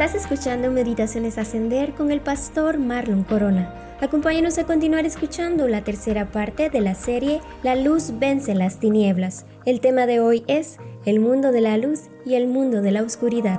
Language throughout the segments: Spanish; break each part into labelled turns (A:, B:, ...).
A: Estás escuchando Meditaciones Ascender con el pastor Marlon Corona. Acompáñanos a continuar escuchando la tercera parte de la serie La luz vence las tinieblas. El tema de hoy es el mundo de la luz y el mundo de la oscuridad.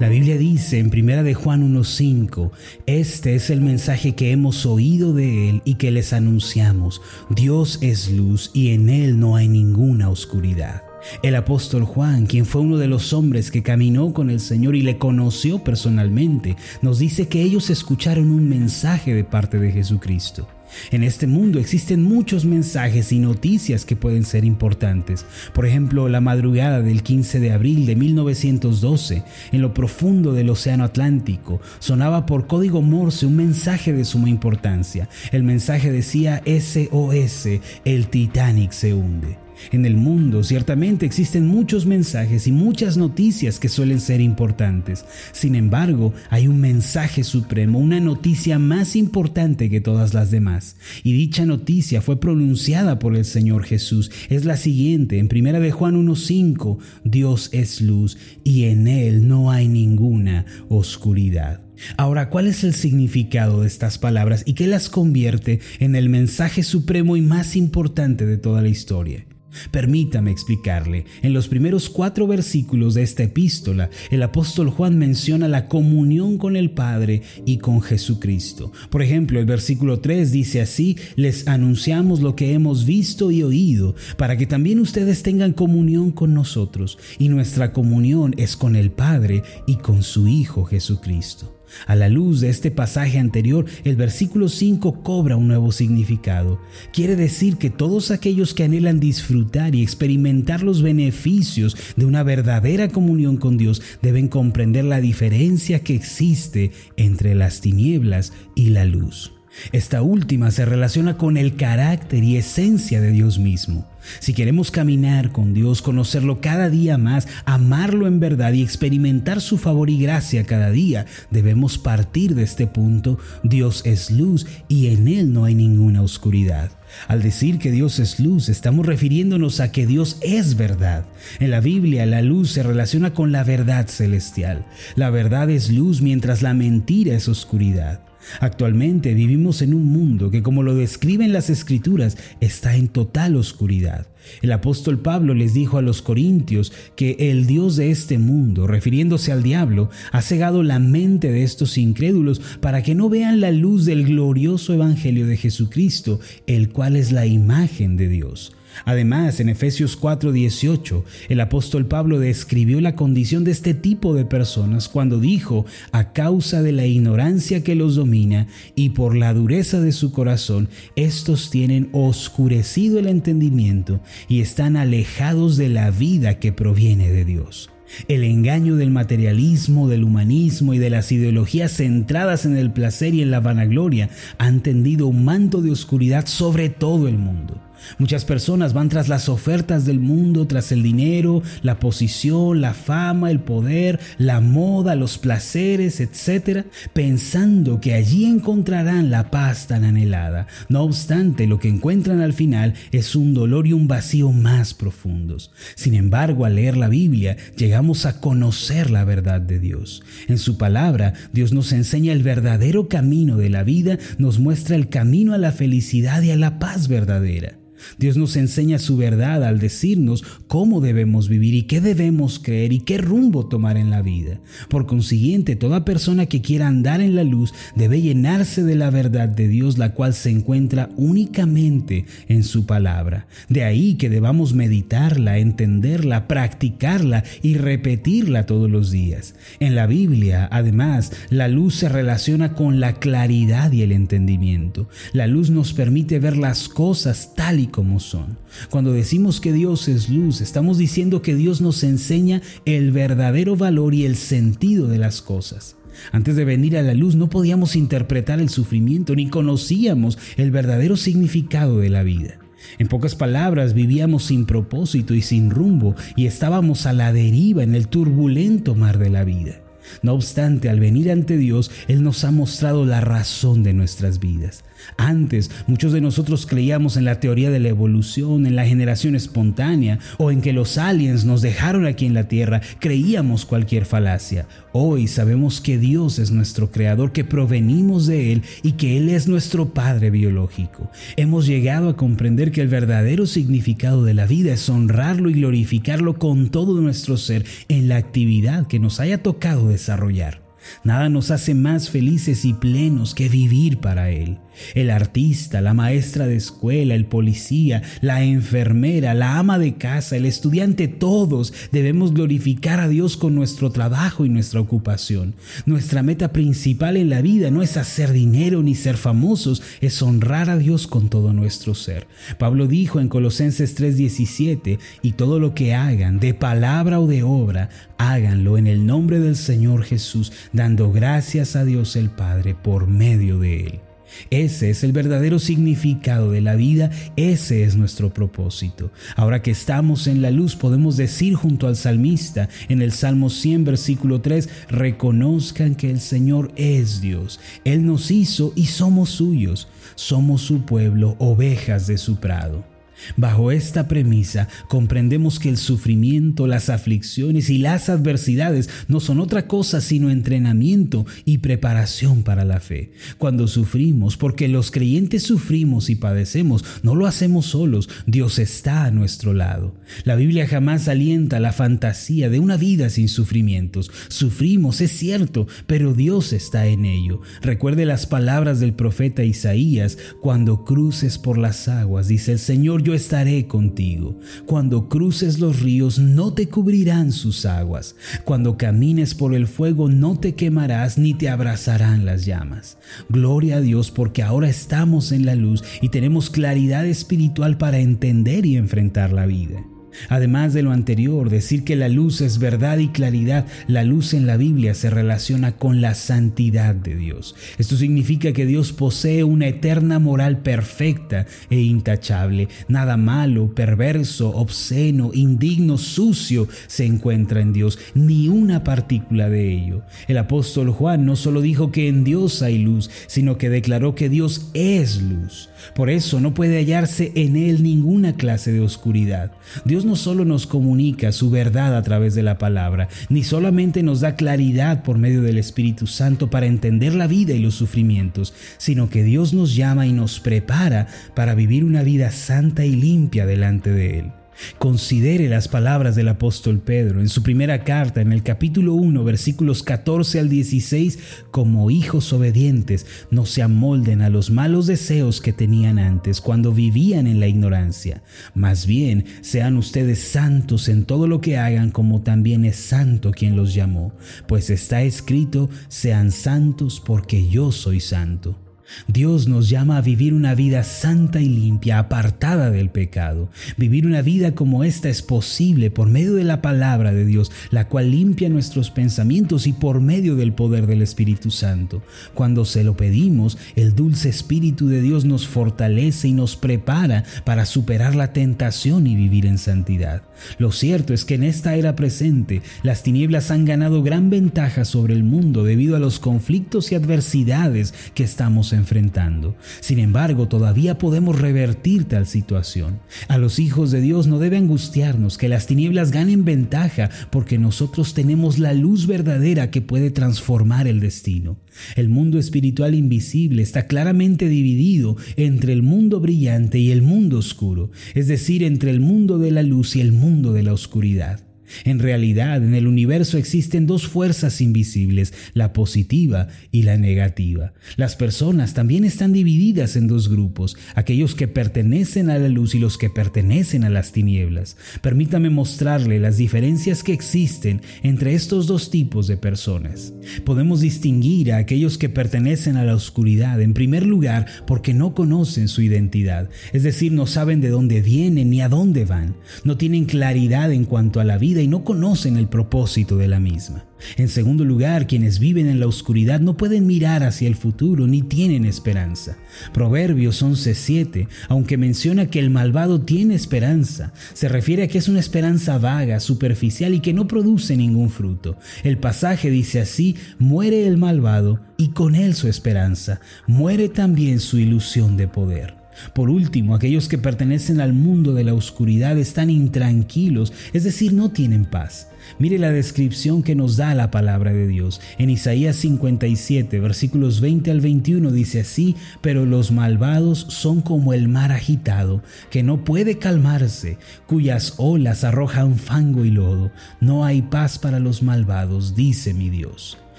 B: La Biblia dice en 1 de Juan 1:5, este es el mensaje que hemos oído de él y que les anunciamos. Dios es luz y en él no hay ninguna oscuridad. El apóstol Juan, quien fue uno de los hombres que caminó con el Señor y le conoció personalmente, nos dice que ellos escucharon un mensaje de parte de Jesucristo. En este mundo existen muchos mensajes y noticias que pueden ser importantes. Por ejemplo, la madrugada del 15 de abril de 1912, en lo profundo del Océano Atlántico, sonaba por código Morse un mensaje de suma importancia. El mensaje decía SOS, el Titanic se hunde. En el mundo ciertamente existen muchos mensajes y muchas noticias que suelen ser importantes. Sin embargo, hay un mensaje supremo, una noticia más importante que todas las demás. Y dicha noticia fue pronunciada por el Señor Jesús. Es la siguiente, en 1 de Juan 1.5, Dios es luz y en Él no hay ninguna oscuridad. Ahora, ¿cuál es el significado de estas palabras y qué las convierte en el mensaje supremo y más importante de toda la historia? Permítame explicarle. En los primeros cuatro versículos de esta epístola, el apóstol Juan menciona la comunión con el Padre y con Jesucristo. Por ejemplo, el versículo 3 dice así, les anunciamos lo que hemos visto y oído, para que también ustedes tengan comunión con nosotros. Y nuestra comunión es con el Padre y con su Hijo Jesucristo. A la luz de este pasaje anterior, el versículo 5 cobra un nuevo significado. Quiere decir que todos aquellos que anhelan disfrutar y experimentar los beneficios de una verdadera comunión con Dios deben comprender la diferencia que existe entre las tinieblas y la luz. Esta última se relaciona con el carácter y esencia de Dios mismo. Si queremos caminar con Dios, conocerlo cada día más, amarlo en verdad y experimentar su favor y gracia cada día, debemos partir de este punto. Dios es luz y en Él no hay ninguna oscuridad. Al decir que Dios es luz, estamos refiriéndonos a que Dios es verdad. En la Biblia, la luz se relaciona con la verdad celestial. La verdad es luz mientras la mentira es oscuridad. Actualmente vivimos en un mundo que, como lo describen las escrituras, está en total oscuridad. El apóstol Pablo les dijo a los corintios que el Dios de este mundo, refiriéndose al diablo, ha cegado la mente de estos incrédulos para que no vean la luz del glorioso Evangelio de Jesucristo, el cual es la imagen de Dios. Además, en Efesios 4:18, el apóstol Pablo describió la condición de este tipo de personas cuando dijo, a causa de la ignorancia que los domina y por la dureza de su corazón, estos tienen oscurecido el entendimiento y están alejados de la vida que proviene de Dios. El engaño del materialismo, del humanismo y de las ideologías centradas en el placer y en la vanagloria han tendido un manto de oscuridad sobre todo el mundo. Muchas personas van tras las ofertas del mundo, tras el dinero, la posición, la fama, el poder, la moda, los placeres, etc., pensando que allí encontrarán la paz tan anhelada. No obstante, lo que encuentran al final es un dolor y un vacío más profundos. Sin embargo, al leer la Biblia, llegamos a conocer la verdad de Dios. En su palabra, Dios nos enseña el verdadero camino de la vida, nos muestra el camino a la felicidad y a la paz verdadera. Dios nos enseña su verdad al decirnos cómo debemos vivir y qué debemos creer y qué rumbo tomar en la vida. Por consiguiente, toda persona que quiera andar en la luz debe llenarse de la verdad de Dios, la cual se encuentra únicamente en su palabra. De ahí que debamos meditarla, entenderla, practicarla y repetirla todos los días. En la Biblia, además, la luz se relaciona con la claridad y el entendimiento. La luz nos permite ver las cosas tal y como son. Cuando decimos que Dios es luz, estamos diciendo que Dios nos enseña el verdadero valor y el sentido de las cosas. Antes de venir a la luz no podíamos interpretar el sufrimiento ni conocíamos el verdadero significado de la vida. En pocas palabras, vivíamos sin propósito y sin rumbo y estábamos a la deriva en el turbulento mar de la vida. No obstante, al venir ante Dios, Él nos ha mostrado la razón de nuestras vidas. Antes, muchos de nosotros creíamos en la teoría de la evolución, en la generación espontánea o en que los aliens nos dejaron aquí en la Tierra. Creíamos cualquier falacia. Hoy sabemos que Dios es nuestro creador, que provenimos de Él y que Él es nuestro Padre biológico. Hemos llegado a comprender que el verdadero significado de la vida es honrarlo y glorificarlo con todo nuestro ser en la actividad que nos haya tocado desarrollar. Nada nos hace más felices y plenos que vivir para Él. El artista, la maestra de escuela, el policía, la enfermera, la ama de casa, el estudiante, todos debemos glorificar a Dios con nuestro trabajo y nuestra ocupación. Nuestra meta principal en la vida no es hacer dinero ni ser famosos, es honrar a Dios con todo nuestro ser. Pablo dijo en Colosenses 3:17, y todo lo que hagan, de palabra o de obra, háganlo en el nombre del Señor Jesús, dando gracias a Dios el Padre por medio de él. Ese es el verdadero significado de la vida, ese es nuestro propósito. Ahora que estamos en la luz podemos decir junto al salmista en el Salmo 100 versículo 3, reconozcan que el Señor es Dios, Él nos hizo y somos suyos, somos su pueblo, ovejas de su prado. Bajo esta premisa comprendemos que el sufrimiento, las aflicciones y las adversidades no son otra cosa sino entrenamiento y preparación para la fe. Cuando sufrimos, porque los creyentes sufrimos y padecemos, no lo hacemos solos, Dios está a nuestro lado. La Biblia jamás alienta la fantasía de una vida sin sufrimientos. Sufrimos, es cierto, pero Dios está en ello. Recuerde las palabras del profeta Isaías, cuando cruces por las aguas, dice el Señor, yo estaré contigo. Cuando cruces los ríos no te cubrirán sus aguas. Cuando camines por el fuego no te quemarás ni te abrazarán las llamas. Gloria a Dios porque ahora estamos en la luz y tenemos claridad espiritual para entender y enfrentar la vida. Además de lo anterior, decir que la luz es verdad y claridad, la luz en la Biblia se relaciona con la santidad de Dios. Esto significa que Dios posee una eterna moral perfecta e intachable. Nada malo, perverso, obsceno, indigno, sucio se encuentra en Dios, ni una partícula de ello. El apóstol Juan no solo dijo que en Dios hay luz, sino que declaró que Dios es luz. Por eso no puede hallarse en él ninguna clase de oscuridad. Dios no solo nos comunica su verdad a través de la palabra, ni solamente nos da claridad por medio del Espíritu Santo para entender la vida y los sufrimientos, sino que Dios nos llama y nos prepara para vivir una vida santa y limpia delante de Él. Considere las palabras del apóstol Pedro en su primera carta en el capítulo 1 versículos 14 al 16 como hijos obedientes no se amolden a los malos deseos que tenían antes cuando vivían en la ignorancia. Más bien sean ustedes santos en todo lo que hagan como también es santo quien los llamó, pues está escrito sean santos porque yo soy santo. Dios nos llama a vivir una vida santa y limpia, apartada del pecado. Vivir una vida como esta es posible por medio de la palabra de Dios, la cual limpia nuestros pensamientos y por medio del poder del Espíritu Santo. Cuando se lo pedimos, el dulce Espíritu de Dios nos fortalece y nos prepara para superar la tentación y vivir en santidad. Lo cierto es que en esta era presente, las tinieblas han ganado gran ventaja sobre el mundo debido a los conflictos y adversidades que estamos estamos enfrentando. Sin embargo, todavía podemos revertir tal situación. A los hijos de Dios no debe angustiarnos que las tinieblas ganen ventaja porque nosotros tenemos la luz verdadera que puede transformar el destino. El mundo espiritual invisible está claramente dividido entre el mundo brillante y el mundo oscuro, es decir, entre el mundo de la luz y el mundo de la oscuridad. En realidad, en el universo existen dos fuerzas invisibles, la positiva y la negativa. Las personas también están divididas en dos grupos, aquellos que pertenecen a la luz y los que pertenecen a las tinieblas. Permítame mostrarle las diferencias que existen entre estos dos tipos de personas. Podemos distinguir a aquellos que pertenecen a la oscuridad, en primer lugar, porque no conocen su identidad, es decir, no saben de dónde vienen ni a dónde van, no tienen claridad en cuanto a la vida y no conocen el propósito de la misma. En segundo lugar, quienes viven en la oscuridad no pueden mirar hacia el futuro ni tienen esperanza. Proverbios 11:7, aunque menciona que el malvado tiene esperanza, se refiere a que es una esperanza vaga, superficial y que no produce ningún fruto. El pasaje dice así, muere el malvado y con él su esperanza, muere también su ilusión de poder. Por último, aquellos que pertenecen al mundo de la oscuridad están intranquilos, es decir, no tienen paz. Mire la descripción que nos da la palabra de Dios. En Isaías 57, versículos 20 al 21 dice así, pero los malvados son como el mar agitado, que no puede calmarse, cuyas olas arrojan fango y lodo. No hay paz para los malvados, dice mi Dios.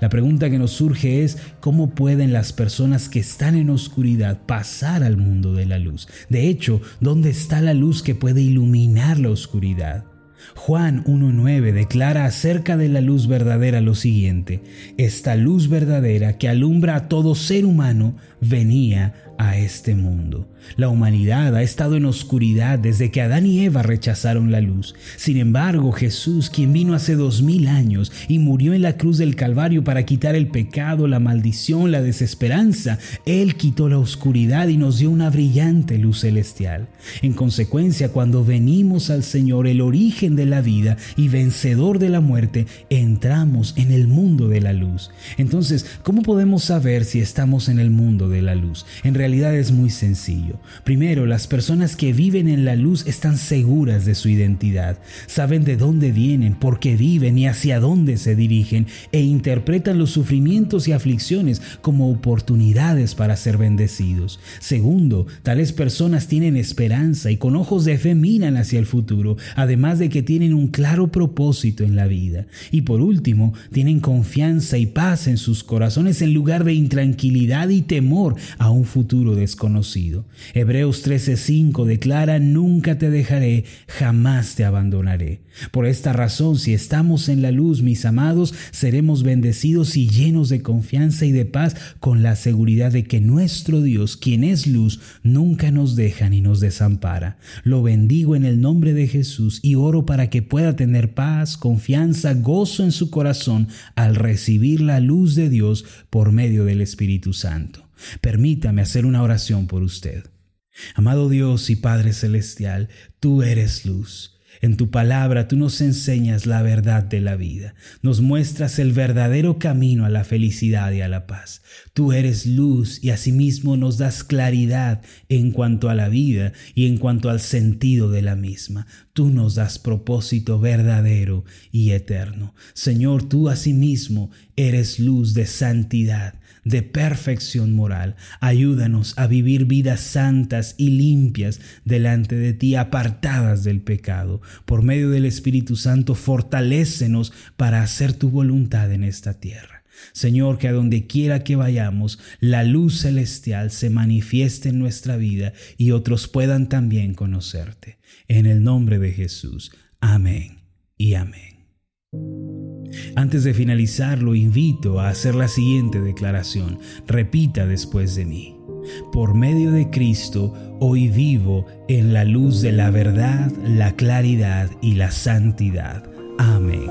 B: La pregunta que nos surge es cómo pueden las personas que están en oscuridad pasar al mundo de la luz. De hecho, ¿dónde está la luz que puede iluminar la oscuridad? Juan 1.9 declara acerca de la luz verdadera lo siguiente, esta luz verdadera que alumbra a todo ser humano venía a este mundo. La humanidad ha estado en oscuridad desde que Adán y Eva rechazaron la luz. Sin embargo, Jesús, quien vino hace dos mil años y murió en la cruz del Calvario para quitar el pecado, la maldición, la desesperanza, Él quitó la oscuridad y nos dio una brillante luz celestial. En consecuencia, cuando venimos al Señor, el origen de la vida y vencedor de la muerte, entramos en el mundo de la luz. Entonces, ¿cómo podemos saber si estamos en el mundo de la luz? En realidad es muy sencillo. Primero, las personas que viven en la luz están seguras de su identidad, saben de dónde vienen, por qué viven y hacia dónde se dirigen e interpretan los sufrimientos y aflicciones como oportunidades para ser bendecidos. Segundo, tales personas tienen esperanza y con ojos de fe miran hacia el futuro, además de que tienen un claro propósito en la vida. Y por último, tienen confianza y paz en sus corazones en lugar de intranquilidad y temor a un futuro desconocido. Hebreos 13:5 declara, nunca te dejaré, jamás te abandonaré. Por esta razón, si estamos en la luz, mis amados, seremos bendecidos y llenos de confianza y de paz con la seguridad de que nuestro Dios, quien es luz, nunca nos deja ni nos desampara. Lo bendigo en el nombre de Jesús y oro para que pueda tener paz, confianza, gozo en su corazón al recibir la luz de Dios por medio del Espíritu Santo. Permítame hacer una oración por usted. Amado Dios y Padre Celestial, tú eres luz. En tu palabra tú nos enseñas la verdad de la vida, nos muestras el verdadero camino a la felicidad y a la paz. Tú eres luz y asimismo nos das claridad en cuanto a la vida y en cuanto al sentido de la misma. Tú nos das propósito verdadero y eterno. Señor, tú asimismo eres luz de santidad de perfección moral. Ayúdanos a vivir vidas santas y limpias delante de ti, apartadas del pecado. Por medio del Espíritu Santo, fortalécenos para hacer tu voluntad en esta tierra. Señor, que a donde quiera que vayamos, la luz celestial se manifieste en nuestra vida y otros puedan también conocerte. En el nombre de Jesús. Amén y amén. Antes de finalizar, lo invito a hacer la siguiente declaración. Repita después de mí. Por medio de Cristo, hoy vivo en la luz de la verdad, la claridad y la santidad. Amén.